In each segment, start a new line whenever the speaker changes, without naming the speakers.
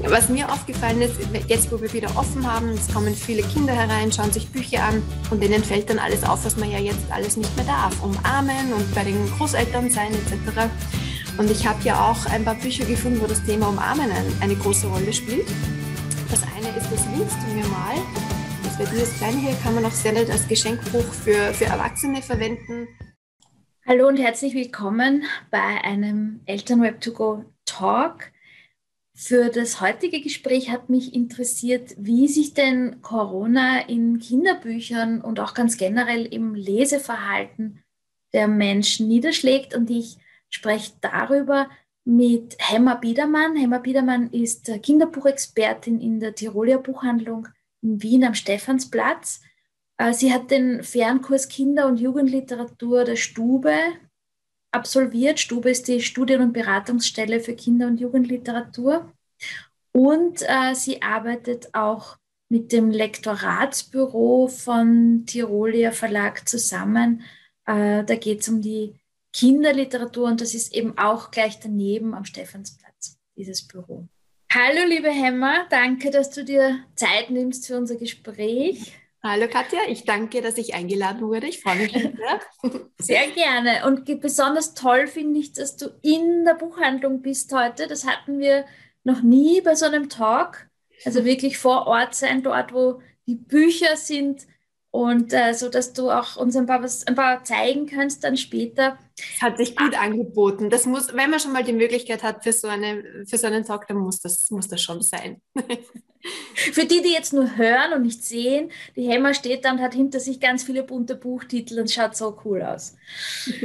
Was mir aufgefallen ist, jetzt wo wir wieder offen haben, es kommen viele Kinder herein, schauen sich Bücher an und denen fällt dann alles auf, was man ja jetzt alles nicht mehr darf. Umarmen und bei den Großeltern sein etc. Und ich habe ja auch ein paar Bücher gefunden, wo das Thema Umarmen eine große Rolle spielt. Das eine ist das Liebst du mir mal. Das wäre dieses kleine hier, kann man auch sehr nett als Geschenkbuch für, für Erwachsene verwenden.
Hallo und herzlich willkommen bei einem Elternweb 2 Go Talk. Für das heutige Gespräch hat mich interessiert, wie sich denn Corona in Kinderbüchern und auch ganz generell im Leseverhalten der Menschen niederschlägt. Und ich spreche darüber mit Hemmer Biedermann. Hemmer Biedermann ist Kinderbuchexpertin in der Tiroler Buchhandlung in Wien am Stephansplatz. Äh, sie hat den Fernkurs Kinder- und Jugendliteratur der Stube absolviert. Stube ist die Studien- und Beratungsstelle für Kinder- und Jugendliteratur. Und äh, sie arbeitet auch mit dem Lektoratsbüro von Tirolia Verlag zusammen. Äh, da geht es um die Kinderliteratur und das ist eben auch gleich daneben am Stephansplatz, dieses Büro. Hallo, liebe Hemmer, danke, dass du dir Zeit nimmst für unser Gespräch.
Hallo Katja, ich danke, dass ich eingeladen wurde. Ich freue mich sehr.
Sehr gerne. Und besonders toll finde ich, dass du in der Buchhandlung bist heute. Das hatten wir noch nie bei so einem Talk. Also wirklich vor Ort sein, dort, wo die Bücher sind, und äh, so, dass du auch uns ein paar, was, ein paar zeigen kannst dann später.
Es hat sich gut angeboten. Das muss, wenn man schon mal die Möglichkeit hat für so, eine, für so einen Talk, dann muss das, muss das schon sein.
für die, die jetzt nur hören und nicht sehen, die Hemmer steht da und hat hinter sich ganz viele bunte Buchtitel und schaut so cool aus.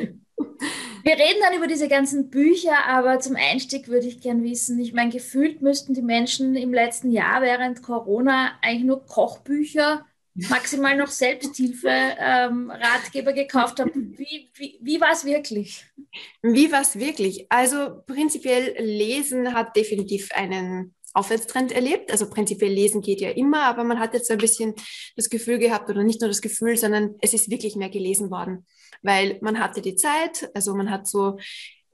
Wir reden dann über diese ganzen Bücher, aber zum Einstieg würde ich gern wissen, ich meine, gefühlt müssten die Menschen im letzten Jahr während Corona eigentlich nur Kochbücher maximal noch Selbsthilfe-Ratgeber ähm, gekauft habe. Wie, wie, wie war es wirklich?
Wie war es wirklich? Also prinzipiell Lesen hat definitiv einen Aufwärtstrend erlebt. Also prinzipiell lesen geht ja immer, aber man hat jetzt ein bisschen das Gefühl gehabt, oder nicht nur das Gefühl, sondern es ist wirklich mehr gelesen worden, weil man hatte die Zeit, also man hat so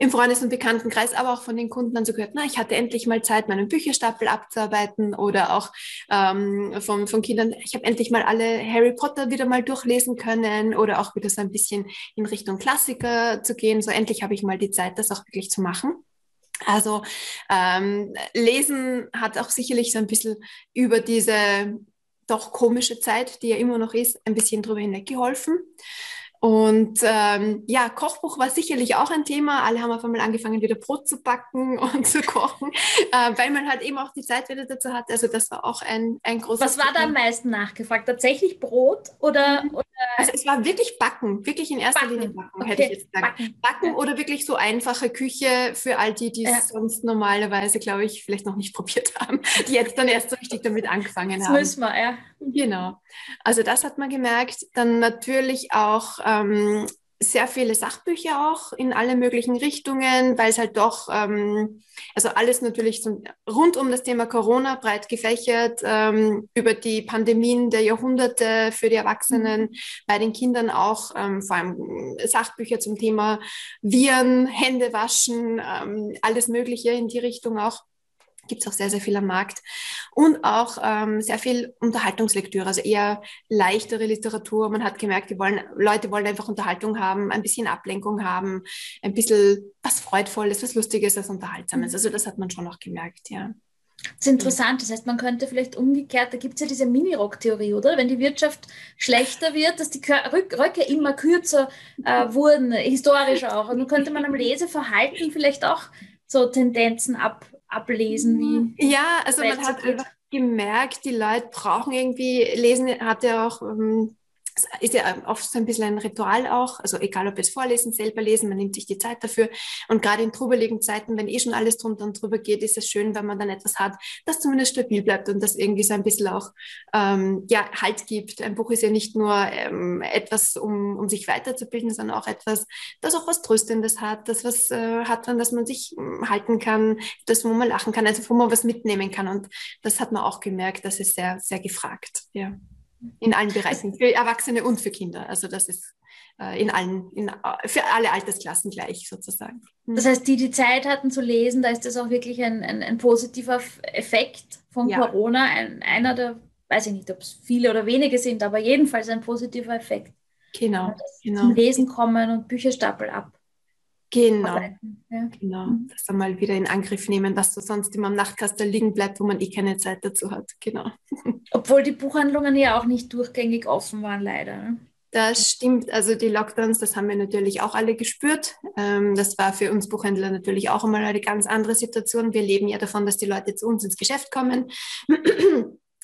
im Freundes- und Bekanntenkreis, aber auch von den Kunden dann so gehört, na, ich hatte endlich mal Zeit, meinen Bücherstapel abzuarbeiten oder auch ähm, von, von Kindern, ich habe endlich mal alle Harry Potter wieder mal durchlesen können oder auch wieder so ein bisschen in Richtung Klassiker zu gehen. So endlich habe ich mal die Zeit, das auch wirklich zu machen. Also ähm, Lesen hat auch sicherlich so ein bisschen über diese doch komische Zeit, die ja immer noch ist, ein bisschen drüber hinweg geholfen. Und ähm, ja, Kochbuch war sicherlich auch ein Thema. Alle haben auf einmal angefangen, wieder Brot zu backen und zu kochen, äh, weil man halt eben auch die Zeit wieder dazu hatte. Also das war auch ein, ein großes
Was war da am meisten nachgefragt? Tatsächlich Brot oder, mhm. oder?
Also es war wirklich Backen, wirklich in erster backen. Linie Backen, okay. hätte ich jetzt gesagt. Backen, backen oder wirklich so einfache Küche für all die, die es ja. sonst normalerweise, glaube ich, vielleicht noch nicht probiert haben, die jetzt dann erst so richtig damit angefangen das haben.
Das müssen wir, ja.
Genau. Also das hat man gemerkt. Dann natürlich auch ähm, sehr viele Sachbücher auch in alle möglichen Richtungen, weil es halt doch, ähm, also alles natürlich zum, rund um das Thema Corona breit gefächert, ähm, über die Pandemien der Jahrhunderte für die Erwachsenen, mhm. bei den Kindern auch ähm, vor allem Sachbücher zum Thema Viren, Hände waschen, ähm, alles Mögliche in die Richtung auch gibt es auch sehr, sehr viel am Markt. Und auch ähm, sehr viel Unterhaltungslektüre, also eher leichtere Literatur. Man hat gemerkt, die wollen, Leute wollen einfach Unterhaltung haben, ein bisschen Ablenkung haben, ein bisschen was Freudvolles, was Lustiges, was Unterhaltsames. Mhm. Also das hat man schon auch gemerkt, ja.
Das ist interessant. Das heißt, man könnte vielleicht umgekehrt, da gibt es ja diese Mini-Rock-Theorie, oder? Wenn die Wirtschaft schlechter wird, dass die Röcke immer kürzer äh, wurden, historisch auch. Und dann könnte man am Leseverhalten vielleicht auch so Tendenzen ab, ablesen, wie.
Ja, also man hat einfach gemerkt, die Leute brauchen irgendwie, Lesen hat ja auch ähm, ist ja oft so ein bisschen ein Ritual auch, also egal ob es vorlesen, selber lesen, man nimmt sich die Zeit dafür. Und gerade in trubeligen Zeiten, wenn eh schon alles drunter und drüber geht, ist es schön, wenn man dann etwas hat, das zumindest stabil bleibt und das irgendwie so ein bisschen auch ähm, ja, Halt gibt. Ein Buch ist ja nicht nur ähm, etwas, um, um sich weiterzubilden, sondern auch etwas, das auch was Tröstendes hat, das was äh, hat, an das man sich äh, halten kann, das, wo man lachen kann, also wo man was mitnehmen kann. Und das hat man auch gemerkt, das ist sehr, sehr gefragt. Ja in allen Bereichen, für Erwachsene und für Kinder. Also das ist äh, in allen, in, für alle Altersklassen gleich sozusagen.
Mhm. Das heißt, die, die Zeit hatten zu lesen, da ist das auch wirklich ein, ein, ein positiver Effekt von ja. Corona. Ein, einer der, weiß ich nicht, ob es viele oder wenige sind, aber jedenfalls ein positiver Effekt.
Genau.
genau. Zum Lesen kommen und Bücherstapel ab.
Genau. Ja. Genau. Mhm. Das dann mal wieder in Angriff nehmen, dass du sonst immer am Nachtkasten liegen bleibt, wo man eh keine Zeit dazu hat. Genau.
Obwohl die Buchhandlungen ja auch nicht durchgängig offen waren, leider. Ne?
Das stimmt. Also die Lockdowns, das haben wir natürlich auch alle gespürt. Ähm, das war für uns Buchhändler natürlich auch einmal eine ganz andere Situation. Wir leben ja davon, dass die Leute zu uns ins Geschäft kommen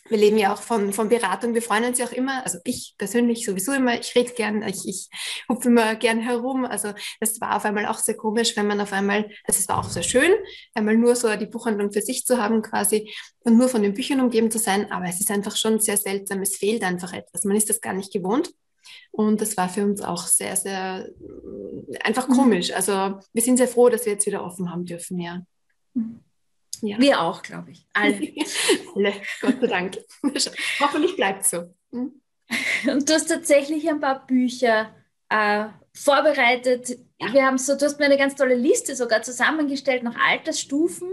wir leben ja auch von, von Beratung. Wir freuen uns ja auch immer, also ich persönlich sowieso immer, ich rede gern, ich, ich hupfe immer gern herum. Also das war auf einmal auch sehr komisch, wenn man auf einmal, also es war auch sehr schön, einmal nur so die Buchhandlung für sich zu haben quasi und nur von den Büchern umgeben zu sein. Aber es ist einfach schon sehr seltsam, es fehlt einfach etwas. Man ist das gar nicht gewohnt. Und das war für uns auch sehr, sehr einfach mhm. komisch. Also wir sind sehr froh, dass wir jetzt wieder offen haben dürfen, ja.
Mhm. Ja. Wir auch, glaube ich. Alle.
Alle, Gott sei Dank. Hoffentlich bleibt es so. Hm?
Und du hast tatsächlich ein paar Bücher äh, vorbereitet. Ja. Wir haben so, du hast mir eine ganz tolle Liste sogar zusammengestellt nach Altersstufen,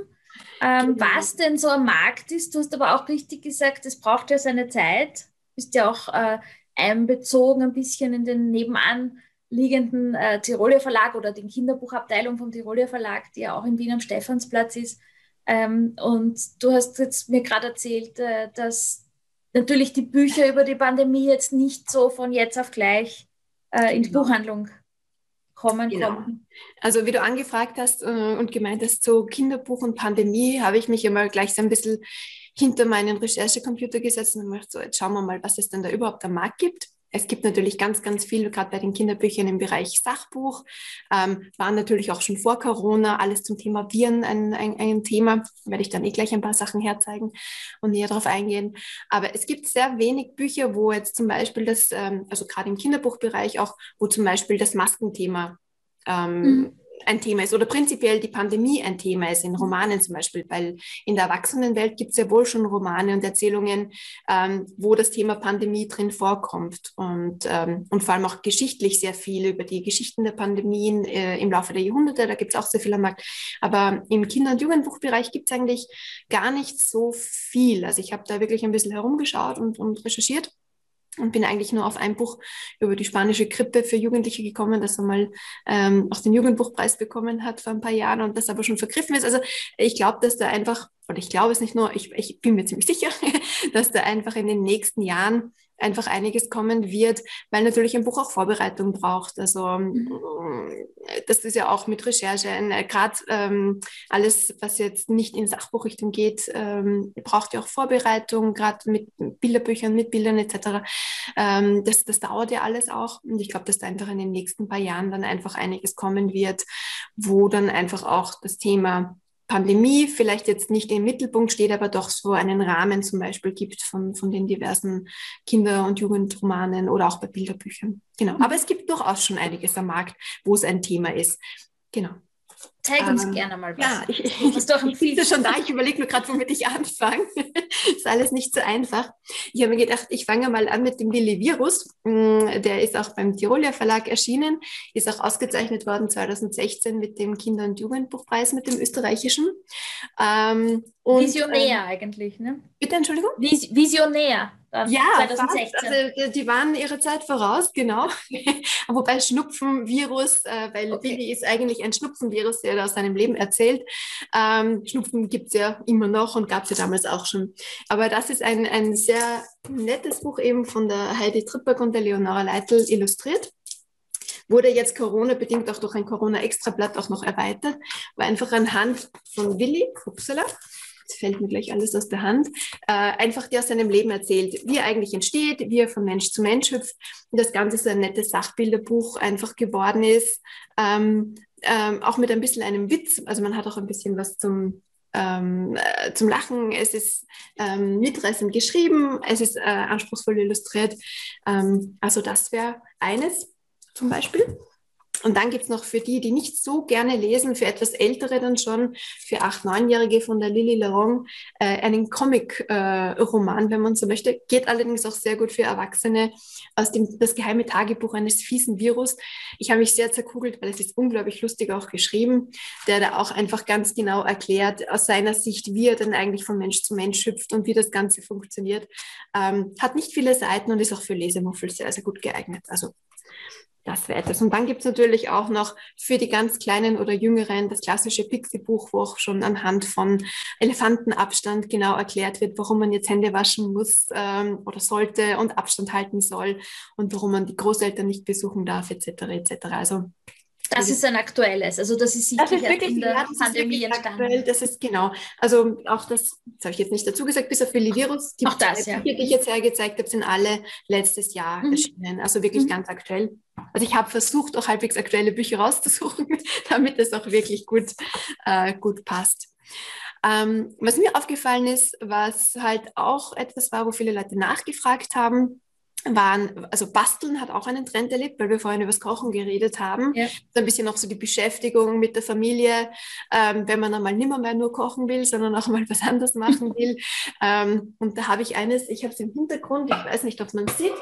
ähm, genau. was denn so am Markt ist. Du hast aber auch richtig gesagt, es braucht ja seine Zeit. Du bist ja auch äh, einbezogen ein bisschen in den nebenan liegenden äh, Tiroler Verlag oder den Kinderbuchabteilung vom Tiroler Verlag, die ja auch in Wien am Stephansplatz ist. Ähm, und du hast jetzt mir gerade erzählt, äh, dass natürlich die Bücher über die Pandemie jetzt nicht so von jetzt auf gleich äh, in die genau. Buchhandlung kommen genau. konnten.
Also wie du angefragt hast äh, und gemeint hast, so Kinderbuch und Pandemie, habe ich mich immer gleich so ein bisschen hinter meinen Recherchecomputer gesetzt und gemacht, so jetzt schauen wir mal, was es denn da überhaupt am Markt gibt. Es gibt natürlich ganz, ganz viel, gerade bei den Kinderbüchern im Bereich Sachbuch, ähm, waren natürlich auch schon vor Corona alles zum Thema Viren ein, ein, ein Thema. Werde ich dann eh gleich ein paar Sachen herzeigen und näher darauf eingehen. Aber es gibt sehr wenig Bücher, wo jetzt zum Beispiel das, ähm, also gerade im Kinderbuchbereich auch, wo zum Beispiel das Maskenthema ähm, mhm ein Thema ist oder prinzipiell die Pandemie ein Thema ist, in Romanen zum Beispiel, weil in der Erwachsenenwelt gibt es ja wohl schon Romane und Erzählungen, ähm, wo das Thema Pandemie drin vorkommt und, ähm, und vor allem auch geschichtlich sehr viel über die Geschichten der Pandemien äh, im Laufe der Jahrhunderte, da gibt es auch sehr viel am Markt. Aber im Kinder- und Jugendbuchbereich gibt es eigentlich gar nicht so viel. Also ich habe da wirklich ein bisschen herumgeschaut und, und recherchiert und bin eigentlich nur auf ein Buch über die spanische Grippe für Jugendliche gekommen, das einmal ähm, auch den Jugendbuchpreis bekommen hat vor ein paar Jahren und das aber schon vergriffen ist. Also ich glaube, dass da einfach, oder ich glaube es nicht nur, ich, ich bin mir ziemlich sicher, dass da einfach in den nächsten Jahren einfach einiges kommen wird, weil natürlich ein Buch auch Vorbereitung braucht. Also mhm. das ist ja auch mit Recherche, äh, gerade ähm, alles, was jetzt nicht in Sachbuchrichtung geht, ähm, braucht ja auch Vorbereitung, gerade mit Bilderbüchern, mit Bildern etc. Ähm, das, das dauert ja alles auch und ich glaube, dass da einfach in den nächsten paar Jahren dann einfach einiges kommen wird, wo dann einfach auch das Thema Pandemie vielleicht jetzt nicht im Mittelpunkt steht, aber doch so einen Rahmen zum Beispiel gibt von, von den diversen Kinder- und Jugendromanen oder auch bei Bilderbüchern. Genau. Aber es gibt durchaus schon einiges am Markt, wo es ein Thema ist. Genau.
Zeig uns ähm, gerne mal was.
Ja, ich, ich, doch ich sitze schon da, ich überlege nur gerade, womit ich anfange. ist alles nicht so einfach. Ich habe mir gedacht, ich fange mal an mit dem Lilly Virus. Mm, der ist auch beim Tiroler Verlag erschienen, ist auch ausgezeichnet worden 2016 mit dem Kinder- und Jugendbuchpreis, mit dem österreichischen.
Ähm, und, Visionär ähm, eigentlich, ne?
Bitte, Entschuldigung?
Vis Visionär.
Ja, 2016. Fast. Also die waren ihre Zeit voraus, genau. Wobei Schnupfenvirus, äh, weil okay. Billy ist eigentlich ein Schnupfenvirus, der aus seinem Leben erzählt. Ähm, Schnupfen gibt es ja immer noch und gab es ja damals auch schon. Aber das ist ein, ein sehr nettes Buch eben von der Heidi Trippberg und der Leonora Leitl illustriert wurde jetzt Corona-bedingt auch durch ein Corona-Extrablatt auch noch erweitert, war einfach anhand von Willi, upsala, jetzt fällt mir gleich alles aus der Hand, äh, einfach der aus seinem Leben erzählt, wie er eigentlich entsteht, wie er von Mensch zu Mensch hüpft. Und das Ganze so ein nettes Sachbilderbuch einfach geworden ist, ähm, ähm, auch mit ein bisschen einem Witz. Also man hat auch ein bisschen was zum, ähm, äh, zum Lachen. Es ist ähm, mitreißend geschrieben, es ist äh, anspruchsvoll illustriert. Ähm, also das wäre eines zum Beispiel. Und dann gibt es noch für die, die nicht so gerne lesen, für etwas Ältere dann schon, für acht, neunjährige von der Lily Larong, äh, einen Comic-Roman, äh, wenn man so möchte. Geht allerdings auch sehr gut für Erwachsene aus dem Das geheime Tagebuch eines fiesen Virus. Ich habe mich sehr zerkugelt, weil es ist unglaublich lustig auch geschrieben, der da auch einfach ganz genau erklärt, aus seiner Sicht, wie er dann eigentlich von Mensch zu Mensch hüpft und wie das Ganze funktioniert. Ähm, hat nicht viele Seiten und ist auch für Lesemuffel sehr, sehr gut geeignet. Also das wäre etwas. Und dann gibt es natürlich auch noch für die ganz Kleinen oder Jüngeren das klassische Pixie-Buch, wo auch schon anhand von Elefantenabstand genau erklärt wird, warum man jetzt Hände waschen muss ähm, oder sollte und Abstand halten soll und warum man die Großeltern nicht besuchen darf, etc. etc. Also
das ist ein aktuelles, also das ist
das ist wirklich, in der ja, Pandemie entstanden. Aktuell, das ist genau, also auch das, das habe ich jetzt nicht dazu gesagt, bis auf Virus,
die auch das, ja.
die ich jetzt hergezeigt habe, sind alle letztes Jahr mhm. erschienen, also wirklich mhm. ganz aktuell. Also ich habe versucht, auch halbwegs aktuelle Bücher rauszusuchen, damit es auch wirklich gut, äh, gut passt. Ähm, was mir aufgefallen ist, was halt auch etwas war, wo viele Leute nachgefragt haben, waren, also Basteln hat auch einen Trend erlebt, weil wir vorhin über das Kochen geredet haben. Ja. So ein bisschen auch so die Beschäftigung mit der Familie, ähm, wenn man einmal nimmer mehr nur kochen will, sondern auch mal was anderes machen will. ähm, und da habe ich eines, ich habe es im Hintergrund, ich weiß nicht, ob man sieht.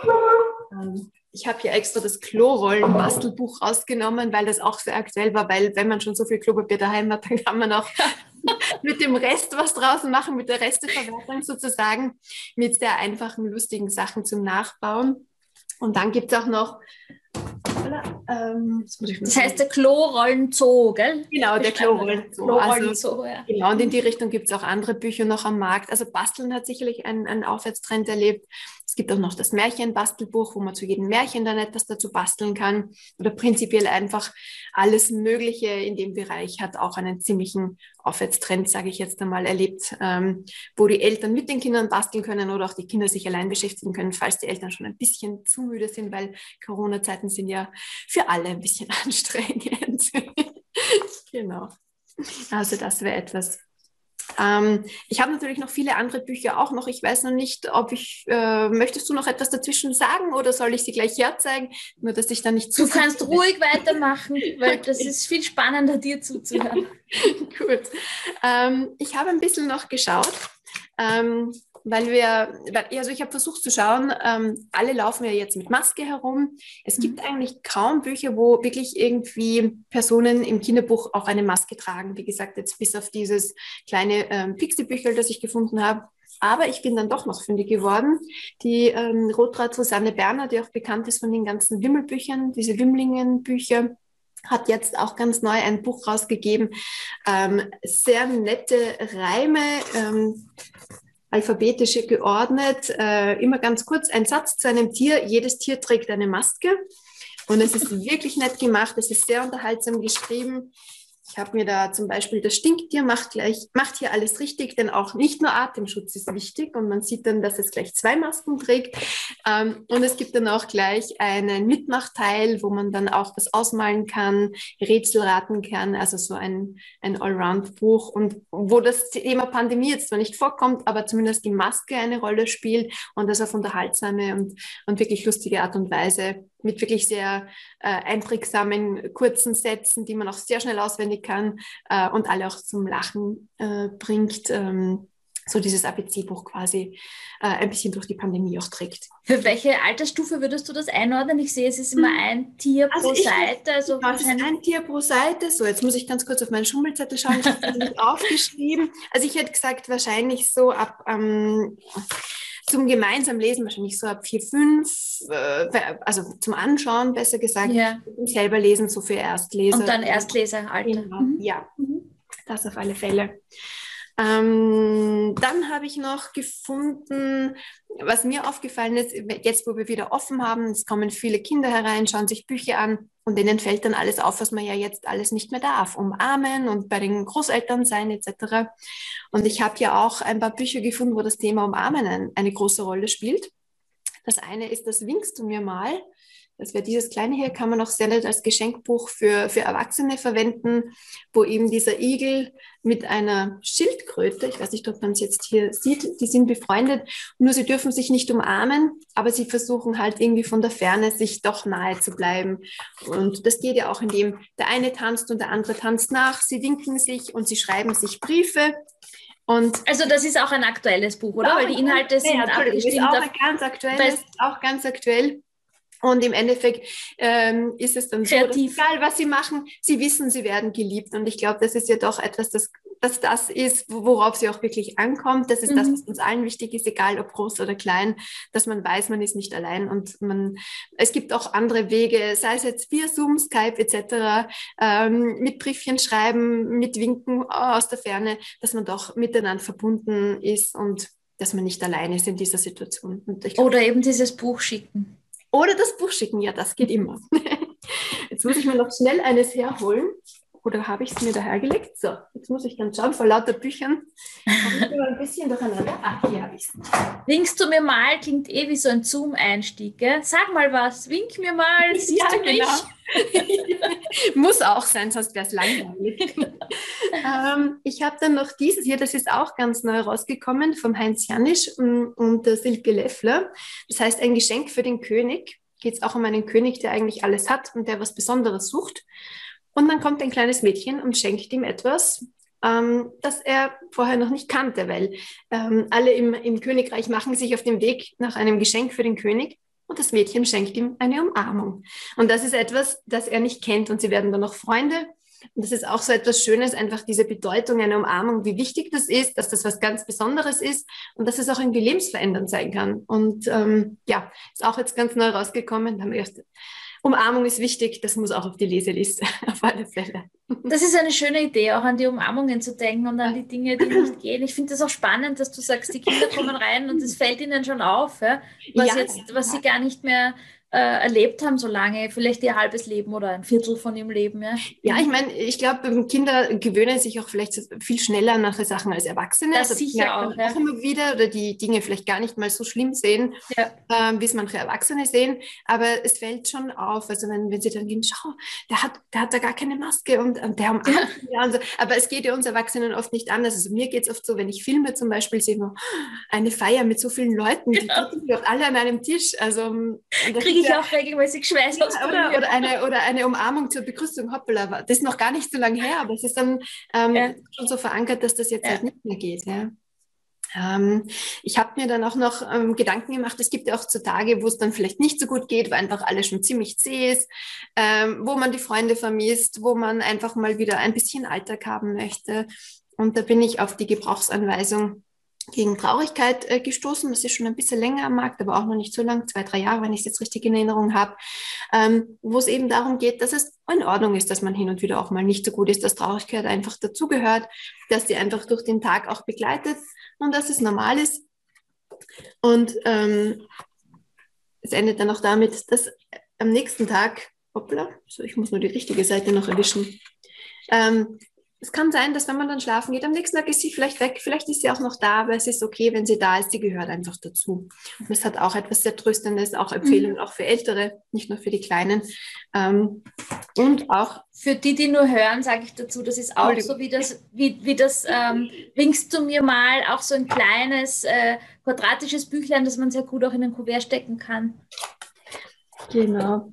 Ähm, ich habe hier extra das Klorollen-Bastelbuch rausgenommen, weil das auch sehr aktuell war, weil wenn man schon so viel Klopapier daheim hat, dann kann man auch mit dem Rest was draußen machen, mit der Resteverwertung sozusagen, mit sehr einfachen, lustigen Sachen zum Nachbauen. Und dann gibt es auch noch
ähm, das, heißt der Klorollenzoo, gell?
Genau, der Klorollenzoo. Klorollenzoo also, ja. Genau, und in die Richtung gibt es auch andere Bücher noch am Markt. Also Basteln hat sicherlich einen, einen Aufwärtstrend erlebt. Es gibt auch noch das Märchenbastelbuch, wo man zu jedem Märchen dann etwas dazu basteln kann. Oder prinzipiell einfach alles Mögliche in dem Bereich hat auch einen ziemlichen Aufwärtstrend, sage ich jetzt einmal, erlebt, ähm, wo die Eltern mit den Kindern basteln können oder auch die Kinder sich allein beschäftigen können, falls die Eltern schon ein bisschen zu müde sind, weil Corona-Zeiten sind ja für alle ein bisschen anstrengend. genau. Also das wäre etwas, ähm, ich habe natürlich noch viele andere Bücher auch noch. Ich weiß noch nicht, ob ich, äh, möchtest du noch etwas dazwischen sagen oder soll ich sie gleich herzeigen? Nur, dass ich dann nicht
zu. Du kannst ruhig weitermachen, weil das ist viel spannender, dir zuzuhören.
Gut. Ähm, ich habe ein bisschen noch geschaut. Ähm, weil wir, also ich habe versucht zu schauen, ähm, alle laufen ja jetzt mit Maske herum. Es gibt mhm. eigentlich kaum Bücher, wo wirklich irgendwie Personen im Kinderbuch auch eine Maske tragen. Wie gesagt, jetzt bis auf dieses kleine ähm, Pixie-Büchel, das ich gefunden habe. Aber ich bin dann doch noch fündig geworden. Die ähm, Rotrad Susanne Berner, die auch bekannt ist von den ganzen Wimmelbüchern, diese Wimmelingen-Bücher, hat jetzt auch ganz neu ein Buch rausgegeben. Ähm, sehr nette Reime, ähm, alphabetisch geordnet, äh, immer ganz kurz ein Satz zu einem Tier. Jedes Tier trägt eine Maske. Und es ist wirklich nett gemacht, es ist sehr unterhaltsam geschrieben. Ich habe mir da zum Beispiel das Stinktier macht gleich, macht hier alles richtig, denn auch nicht nur Atemschutz ist wichtig und man sieht dann, dass es gleich zwei Masken trägt. Ähm, und es gibt dann auch gleich einen Mitmachteil, wo man dann auch was ausmalen kann, Rätsel raten kann, also so ein, ein Allround-Buch und wo das Thema Pandemie jetzt zwar nicht vorkommt, aber zumindest die Maske eine Rolle spielt und das auf unterhaltsame und, und wirklich lustige Art und Weise mit wirklich sehr äh, einprägsamen, kurzen Sätzen, die man auch sehr schnell auswendig kann äh, und alle auch zum Lachen äh, bringt. Ähm, so dieses ABC-Buch quasi äh, ein bisschen durch die Pandemie auch trägt.
Für welche Altersstufe würdest du das einordnen? Ich sehe, es ist immer hm. ein Tier also pro Seite. Also
ja, es ist ein Tier pro Seite. So, jetzt muss ich ganz kurz auf meinen Schummelzettel schauen. Ich habe das nicht aufgeschrieben. Also ich hätte gesagt, wahrscheinlich so ab ähm, zum gemeinsamen Lesen wahrscheinlich so ab vier, fünf, äh, also zum Anschauen besser gesagt, ja. selber lesen so für Erstleser.
Und dann Erstleseralter.
Genau. Mhm. Ja, das auf alle Fälle. Ähm, dann habe ich noch gefunden, was mir aufgefallen ist, jetzt wo wir wieder offen haben, es kommen viele Kinder herein, schauen sich Bücher an und denen fällt dann alles auf, was man ja jetzt alles nicht mehr darf. Umarmen und bei den Großeltern sein etc. Und ich habe ja auch ein paar Bücher gefunden, wo das Thema Umarmen eine große Rolle spielt. Das eine ist das Winkst du mir mal Das wäre dieses kleine hier, kann man auch sehr nett als Geschenkbuch für, für Erwachsene verwenden, wo eben dieser Igel mit einer Schildkröte, ich weiß nicht, ob man es jetzt hier sieht, die sind befreundet, nur sie dürfen sich nicht umarmen, aber sie versuchen halt irgendwie von der Ferne sich doch nahe zu bleiben. Und das geht ja auch, indem der eine tanzt und der andere tanzt nach, sie winken sich und sie schreiben sich Briefe.
Und also das ist auch ein aktuelles Buch, oder? Weil die Inhalte sind ja,
abgestimmt. Ist auch ganz aktuell, auch ganz aktuell. Und im Endeffekt ähm, ist es dann Kreativ. so, egal was sie machen, sie wissen, sie werden geliebt. Und ich glaube, das ist ja doch etwas, das, dass das ist, worauf sie auch wirklich ankommt. Das ist mhm. das, was uns allen wichtig ist, egal ob groß oder klein, dass man weiß, man ist nicht allein. Und man, es gibt auch andere Wege, sei es jetzt via Zoom, Skype etc., ähm, mit Briefchen schreiben, mit Winken aus der Ferne, dass man doch miteinander verbunden ist und dass man nicht allein ist in dieser Situation.
Glaub, oder eben dieses Buch schicken.
Oder das Buch schicken, ja, das geht immer. Jetzt muss ich mir noch schnell eines herholen. Oder habe ich es mir dahergelegt? So, jetzt muss ich dann schauen, vor lauter Büchern. Habe ich ein bisschen durcheinander. Ah, hier habe ich es.
Winkst du mir mal, klingt eh wie so ein Zoom-Einstieg. Sag mal was, wink mir mal, siehst ja, du mich?
Genau. muss auch sein, sonst wäre es langweilig. ähm, ich habe dann noch dieses hier, das ist auch ganz neu rausgekommen, vom Heinz Janisch und, und der Silke Leffler. Das heißt, ein Geschenk für den König. Geht es auch um einen König, der eigentlich alles hat und der was Besonderes sucht. Und dann kommt ein kleines Mädchen und schenkt ihm etwas, ähm, das er vorher noch nicht kannte, weil ähm, alle im, im Königreich machen sich auf den Weg nach einem Geschenk für den König und das Mädchen schenkt ihm eine Umarmung. Und das ist etwas, das er nicht kennt und sie werden dann noch Freunde. Und das ist auch so etwas Schönes, einfach diese Bedeutung einer Umarmung, wie wichtig das ist, dass das was ganz Besonderes ist und dass es auch irgendwie lebensverändernd sein kann. Und ähm, ja, ist auch jetzt ganz neu rausgekommen. Da haben wir erst Umarmung ist wichtig, das muss auch auf die Leseliste, auf alle Fälle.
Das ist eine schöne Idee, auch an die Umarmungen zu denken und an die Dinge, die nicht gehen. Ich finde das auch spannend, dass du sagst, die Kinder kommen rein und es fällt ihnen schon auf, ja, was, ja, jetzt, was sie gar nicht mehr äh, erlebt haben so lange, vielleicht ihr halbes Leben oder ein Viertel von ihrem Leben. Ja,
ja ich meine, ich glaube, Kinder gewöhnen sich auch vielleicht viel schneller an manche Sachen als Erwachsene.
Das also, sicher auch. Ja.
auch immer wieder oder die Dinge vielleicht gar nicht mal so schlimm sehen, ja. ähm, wie es manche Erwachsene sehen. Aber es fällt schon auf, also wenn, wenn sie dann gehen, schau, der hat, der hat da gar keine Maske und, und der umarmt ja. so. Aber es geht ja uns Erwachsenen oft nicht anders. Also mir geht es oft so, wenn ich filme zum Beispiel, sehe eine Feier mit so vielen Leuten, die ja. alle an einem Tisch. Also
kriege ich auch regelmäßig Schweißausbrüche.
Oder, oder, eine, oder eine Umarmung zur Begrüßung, hoppala, das ist noch gar nicht so lange her, aber es ist dann ähm, ja. schon so verankert, dass das jetzt ja. halt nicht mehr geht. Ja. Ähm, ich habe mir dann auch noch ähm, Gedanken gemacht, es gibt ja auch so Tage, wo es dann vielleicht nicht so gut geht, wo einfach alles schon ziemlich zäh ist, ähm, wo man die Freunde vermisst, wo man einfach mal wieder ein bisschen Alltag haben möchte. Und da bin ich auf die Gebrauchsanweisung gegen Traurigkeit äh, gestoßen. Das ist schon ein bisschen länger am Markt, aber auch noch nicht so lang, zwei, drei Jahre, wenn ich es jetzt richtig in Erinnerung habe, ähm, wo es eben darum geht, dass es in Ordnung ist, dass man hin und wieder auch mal nicht so gut ist, dass Traurigkeit einfach dazugehört, dass die einfach durch den Tag auch begleitet und dass es normal ist. Und ähm, es endet dann auch damit, dass am nächsten Tag, hoppla, so ich muss nur die richtige Seite noch erwischen, ähm, es kann sein, dass wenn man dann schlafen geht, am nächsten Tag ist sie vielleicht weg, vielleicht ist sie auch noch da, aber es ist okay, wenn sie da ist, sie gehört einfach dazu. Und es hat auch etwas sehr Tröstendes, auch Empfehlungen, mhm. auch für Ältere, nicht nur für die Kleinen. Ähm, und auch.
Für die, die nur hören, sage ich dazu, das ist auch so wie das, wie, wie das ähm, winkst du mir mal, auch so ein kleines äh, quadratisches Büchlein, das man sehr gut auch in ein Kuvert stecken kann.
Genau.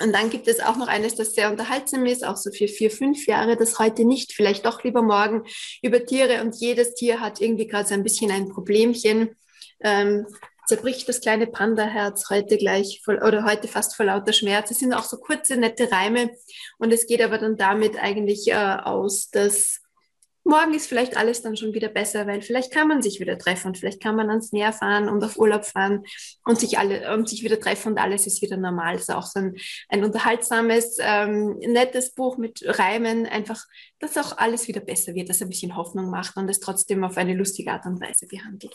Und dann gibt es auch noch eines, das sehr unterhaltsam ist, auch so für vier, fünf Jahre, das heute nicht, vielleicht doch lieber morgen, über Tiere. Und jedes Tier hat irgendwie gerade so ein bisschen ein Problemchen. Ähm, zerbricht das kleine Panda-Herz heute gleich voll, oder heute fast vor lauter Schmerz. Es sind auch so kurze, nette Reime. Und es geht aber dann damit eigentlich äh, aus, dass morgen ist vielleicht alles dann schon wieder besser, weil vielleicht kann man sich wieder treffen und vielleicht kann man ans Meer fahren und auf Urlaub fahren und sich alle und sich wieder treffen und alles ist wieder normal. Es ist auch so ein, ein unterhaltsames, ähm, nettes Buch mit Reimen, einfach, dass auch alles wieder besser wird, dass ein bisschen Hoffnung macht und es trotzdem auf eine lustige Art und Weise behandelt.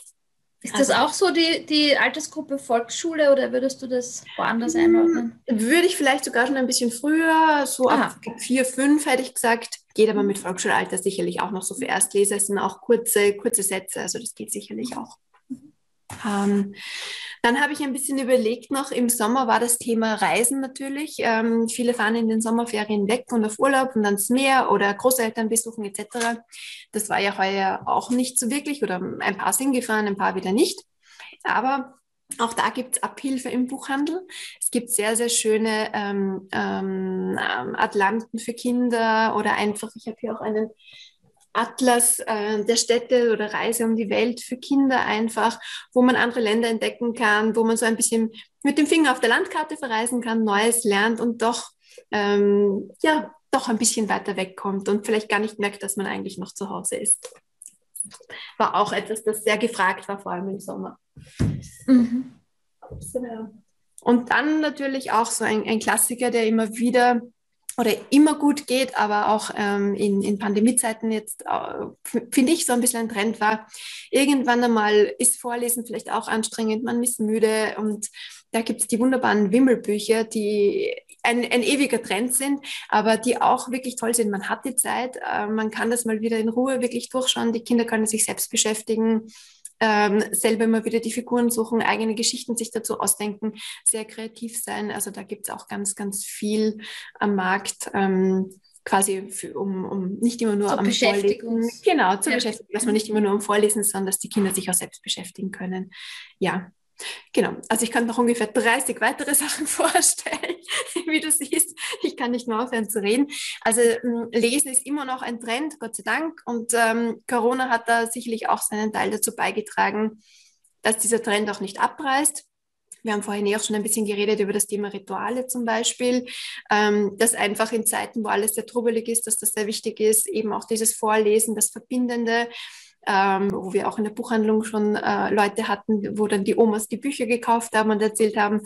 Ist das also, auch so die, die Altersgruppe Volksschule oder würdest du das woanders einordnen?
Würde ich vielleicht sogar schon ein bisschen früher, so Aha. ab vier, fünf hätte ich gesagt. Geht aber mit Volksschulalter sicherlich auch noch so für Erstleser. Es sind auch kurze, kurze Sätze, also das geht sicherlich auch. Ähm, dann habe ich ein bisschen überlegt noch, im Sommer war das Thema Reisen natürlich. Ähm, viele fahren in den Sommerferien weg und auf Urlaub und ans Meer oder Großeltern besuchen etc. Das war ja heuer auch nicht so wirklich oder ein paar sind gefahren, ein paar wieder nicht. Aber auch da gibt es Abhilfe im Buchhandel. Es gibt sehr, sehr schöne ähm, ähm, Atlanten für Kinder oder einfach, ich habe hier auch einen Atlas äh, der Städte oder Reise um die Welt für Kinder einfach, wo man andere Länder entdecken kann, wo man so ein bisschen mit dem Finger auf der Landkarte verreisen kann, Neues lernt und doch, ähm, ja, doch ein bisschen weiter wegkommt und vielleicht gar nicht merkt, dass man eigentlich noch zu Hause ist. War auch etwas, das sehr gefragt war, vor allem im Sommer. Mhm. Und dann natürlich auch so ein, ein Klassiker, der immer wieder oder immer gut geht, aber auch ähm, in, in Pandemiezeiten jetzt, äh, finde ich, so ein bisschen ein Trend war. Irgendwann einmal ist Vorlesen vielleicht auch anstrengend, man ist müde und da gibt es die wunderbaren Wimmelbücher, die ein, ein ewiger Trend sind, aber die auch wirklich toll sind. Man hat die Zeit, äh, man kann das mal wieder in Ruhe wirklich durchschauen, die Kinder können sich selbst beschäftigen ähm, selber immer wieder die Figuren suchen, eigene Geschichten sich dazu ausdenken, sehr kreativ sein. Also da gibt es auch ganz, ganz viel am Markt. Ähm, quasi für, um, um nicht immer nur zur am Vorlesen. Genau, zur ja. Beschäftigung, dass man nicht immer nur am Vorlesen ist, sondern dass die Kinder sich auch selbst beschäftigen können. Ja, Genau, also ich kann noch ungefähr 30 weitere Sachen vorstellen, wie du siehst. Ich kann nicht mehr aufhören zu reden. Also hm, Lesen ist immer noch ein Trend, Gott sei Dank. Und ähm, Corona hat da sicherlich auch seinen Teil dazu beigetragen, dass dieser Trend auch nicht abreißt. Wir haben vorhin eh auch schon ein bisschen geredet über das Thema Rituale zum Beispiel, ähm, dass einfach in Zeiten, wo alles sehr trubelig ist, dass das sehr wichtig ist, eben auch dieses Vorlesen, das Verbindende, ähm, wo wir auch in der Buchhandlung schon äh, Leute hatten, wo dann die Omas die Bücher gekauft haben und erzählt haben,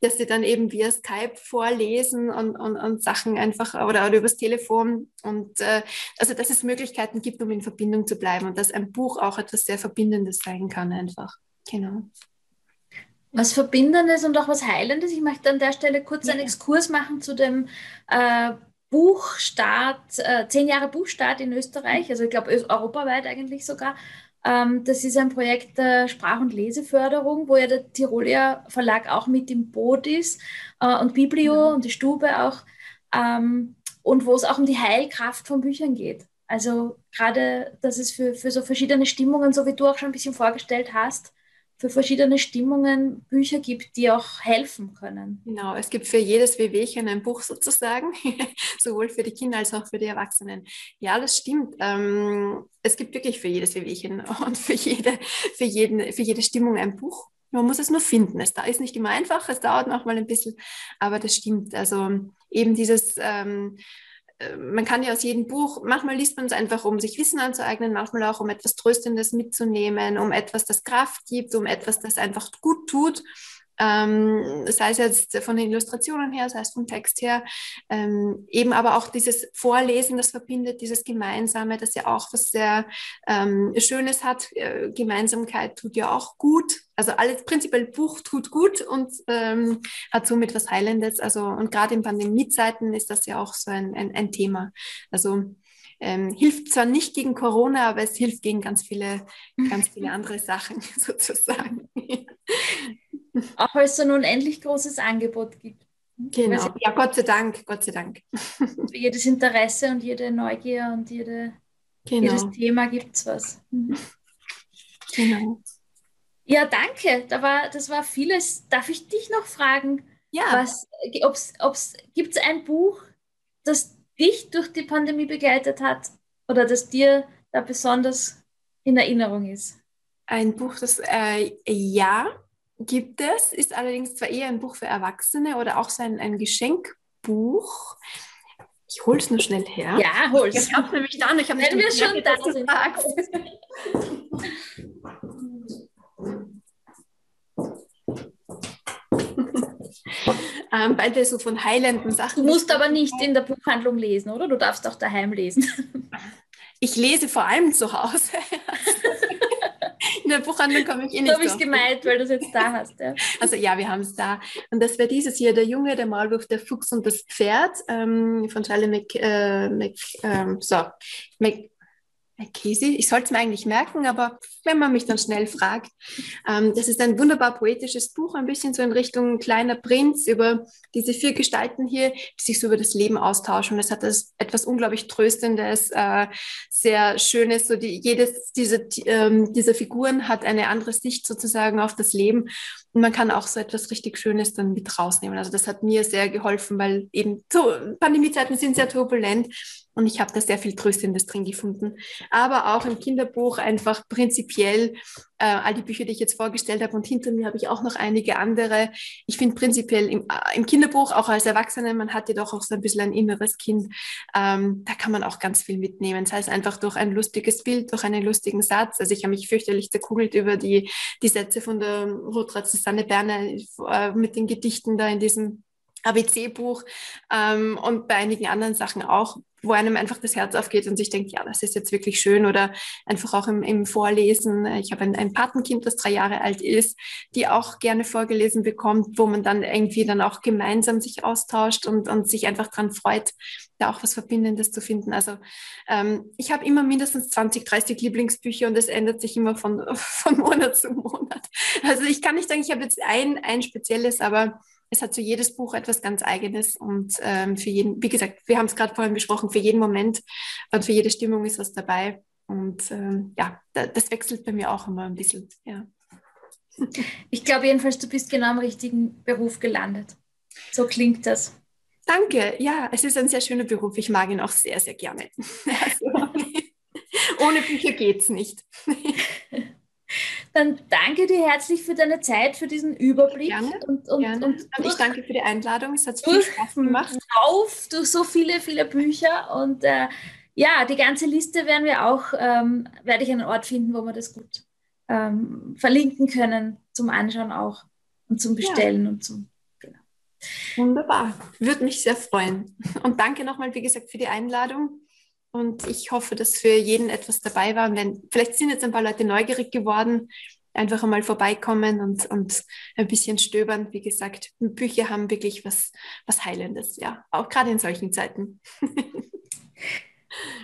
dass sie dann eben via Skype vorlesen und, und, und Sachen einfach oder, oder übers Telefon und äh, also dass es Möglichkeiten gibt, um in Verbindung zu bleiben und dass ein Buch auch etwas sehr Verbindendes sein kann einfach. Genau.
Was Verbindendes und auch was Heilendes. Ich möchte an der Stelle kurz ja. einen Exkurs machen zu dem äh, Buchstart, äh, zehn Jahre Buchstart in Österreich, also ich glaube europaweit eigentlich sogar. Ähm, das ist ein Projekt der Sprach- und Leseförderung, wo ja der Tiroler Verlag auch mit im Boot ist äh, und Biblio mhm. und die Stube auch ähm, und wo es auch um die Heilkraft von Büchern geht. Also gerade, dass es für, für so verschiedene Stimmungen, so wie du auch schon ein bisschen vorgestellt hast, für verschiedene Stimmungen Bücher gibt, die auch helfen können.
Genau, es gibt für jedes Wehwehchen ein Buch sozusagen, sowohl für die Kinder als auch für die Erwachsenen. Ja, das stimmt. Ähm, es gibt wirklich für jedes Wehwehchen und für jede, für, jeden, für jede Stimmung ein Buch. Man muss es nur finden. Es ist nicht immer einfach, es dauert noch mal ein bisschen, aber das stimmt. Also eben dieses ähm, äh, man kann ja aus jedem Buch, manchmal liest man es einfach, um sich Wissen anzueignen, manchmal auch, um etwas Tröstendes mitzunehmen, um etwas, das Kraft gibt, um etwas, das einfach gut tut. Ähm, sei es jetzt von den Illustrationen her, sei es vom Text her, ähm, eben aber auch dieses Vorlesen, das verbindet, dieses Gemeinsame, das ja auch was sehr ähm, Schönes hat. Äh, Gemeinsamkeit tut ja auch gut. Also alles prinzipiell Buch tut gut und ähm, hat somit was Heilendes. Also und gerade in Pandemiezeiten ist das ja auch so ein, ein, ein Thema. Also ähm, hilft zwar nicht gegen Corona, aber es hilft gegen ganz viele, ganz viele andere Sachen sozusagen.
Auch weil es so ein unendlich großes Angebot gibt.
Genau, ja, Gott sei Dank, Gott sei Dank.
Für jedes Interesse und jede Neugier und jede, genau. jedes Thema gibt es was. Mhm. Genau. Ja, danke. Da war, das war vieles. Darf ich dich noch fragen? Ja. Was, ob's, ob's, gibt es ein Buch, das dich durch die Pandemie begleitet hat oder das dir da besonders in Erinnerung ist?
Ein Buch, das äh, ja, gibt es, ist allerdings zwar eher ein Buch für Erwachsene oder auch so ein, ein Geschenkbuch. Ich hole es nur schnell her.
Ja, hol es.
Ich habe nämlich da, ich habe
Wenn wir schon da sind.
ähm, weil wir so von heilenden Sachen.
Du musst aber nicht in der Buchhandlung lesen, oder? Du darfst auch daheim lesen.
Ich lese vor allem zu Hause. In der Buchhandlung komme ich eh nicht
So habe ich es gemeint, weil du es jetzt da hast. Ja.
Also ja, wir haben es da. Und das wäre dieses hier, Der Junge, der Maulwurf, der Fuchs und das Pferd ähm, von Charlie Mc, äh, Mc, ähm, so, Mc, Käse. Ich sollte es mir eigentlich merken, aber wenn man mich dann schnell fragt. Ähm, das ist ein wunderbar poetisches Buch, ein bisschen so in Richtung kleiner Prinz über diese vier Gestalten hier, die sich so über das Leben austauschen. Und es hat das etwas unglaublich Tröstendes, äh, sehr Schönes. So die, jedes dieser, ähm, dieser Figuren hat eine andere Sicht sozusagen auf das Leben. Und man kann auch so etwas richtig Schönes dann mit rausnehmen. Also das hat mir sehr geholfen, weil eben so, Pandemiezeiten sind sehr turbulent und ich habe da sehr viel Tröstendes drin gefunden. Aber auch im Kinderbuch einfach prinzipiell äh, all die Bücher, die ich jetzt vorgestellt habe und hinter mir habe ich auch noch einige andere. Ich finde prinzipiell im, äh, im, Kinderbuch, auch als Erwachsene, man hat ja doch auch so ein bisschen ein inneres Kind, ähm, da kann man auch ganz viel mitnehmen. Sei es einfach durch ein lustiges Bild, durch einen lustigen Satz. Also ich habe mich fürchterlich zerkugelt über die, die Sätze von der Rotrat Susanne Berner äh, mit den Gedichten da in diesem ABC-Buch ähm, und bei einigen anderen Sachen auch, wo einem einfach das Herz aufgeht und sich denkt, ja, das ist jetzt wirklich schön oder einfach auch im, im Vorlesen. Ich habe ein, ein Patenkind, das drei Jahre alt ist, die auch gerne vorgelesen bekommt, wo man dann irgendwie dann auch gemeinsam sich austauscht und, und sich einfach dran freut, da auch was Verbindendes zu finden. Also ähm, ich habe immer mindestens 20, 30 Lieblingsbücher und es ändert sich immer von, von Monat zu Monat. Also ich kann nicht sagen, ich habe jetzt ein, ein spezielles, aber es hat so jedes Buch etwas ganz Eigenes und ähm, für jeden, wie gesagt, wir haben es gerade vorhin besprochen, für jeden Moment und für jede Stimmung ist was dabei. Und ähm, ja, da, das wechselt bei mir auch immer ein bisschen. Ja.
Ich glaube jedenfalls, du bist genau im richtigen Beruf gelandet. So klingt das.
Danke, ja, es ist ein sehr schöner Beruf. Ich mag ihn auch sehr, sehr gerne. Also, ohne Bücher geht es nicht.
Dann danke dir herzlich für deine Zeit, für diesen Überblick.
Gerne, und, und, gerne. und, ich danke für die Einladung. Es hat viel Spaß gemacht.
Auf durch so viele, viele Bücher. Und äh, ja, die ganze Liste werden wir auch, ähm, werde ich einen Ort finden, wo wir das gut ähm, verlinken können, zum Anschauen auch und zum Bestellen ja. und zum. Genau.
Wunderbar. Würde mich sehr freuen. Und danke nochmal, wie gesagt, für die Einladung. Und ich hoffe, dass für jeden etwas dabei war. Und wenn, vielleicht sind jetzt ein paar Leute neugierig geworden, einfach einmal vorbeikommen und, und ein bisschen stöbern. Wie gesagt, Bücher haben wirklich was, was Heilendes, ja, auch gerade in solchen Zeiten.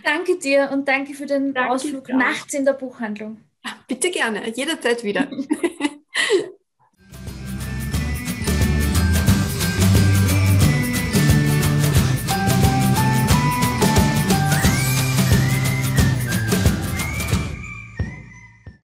danke dir und danke für den danke Ausflug nachts in der Buchhandlung.
Ja, bitte gerne, jederzeit wieder.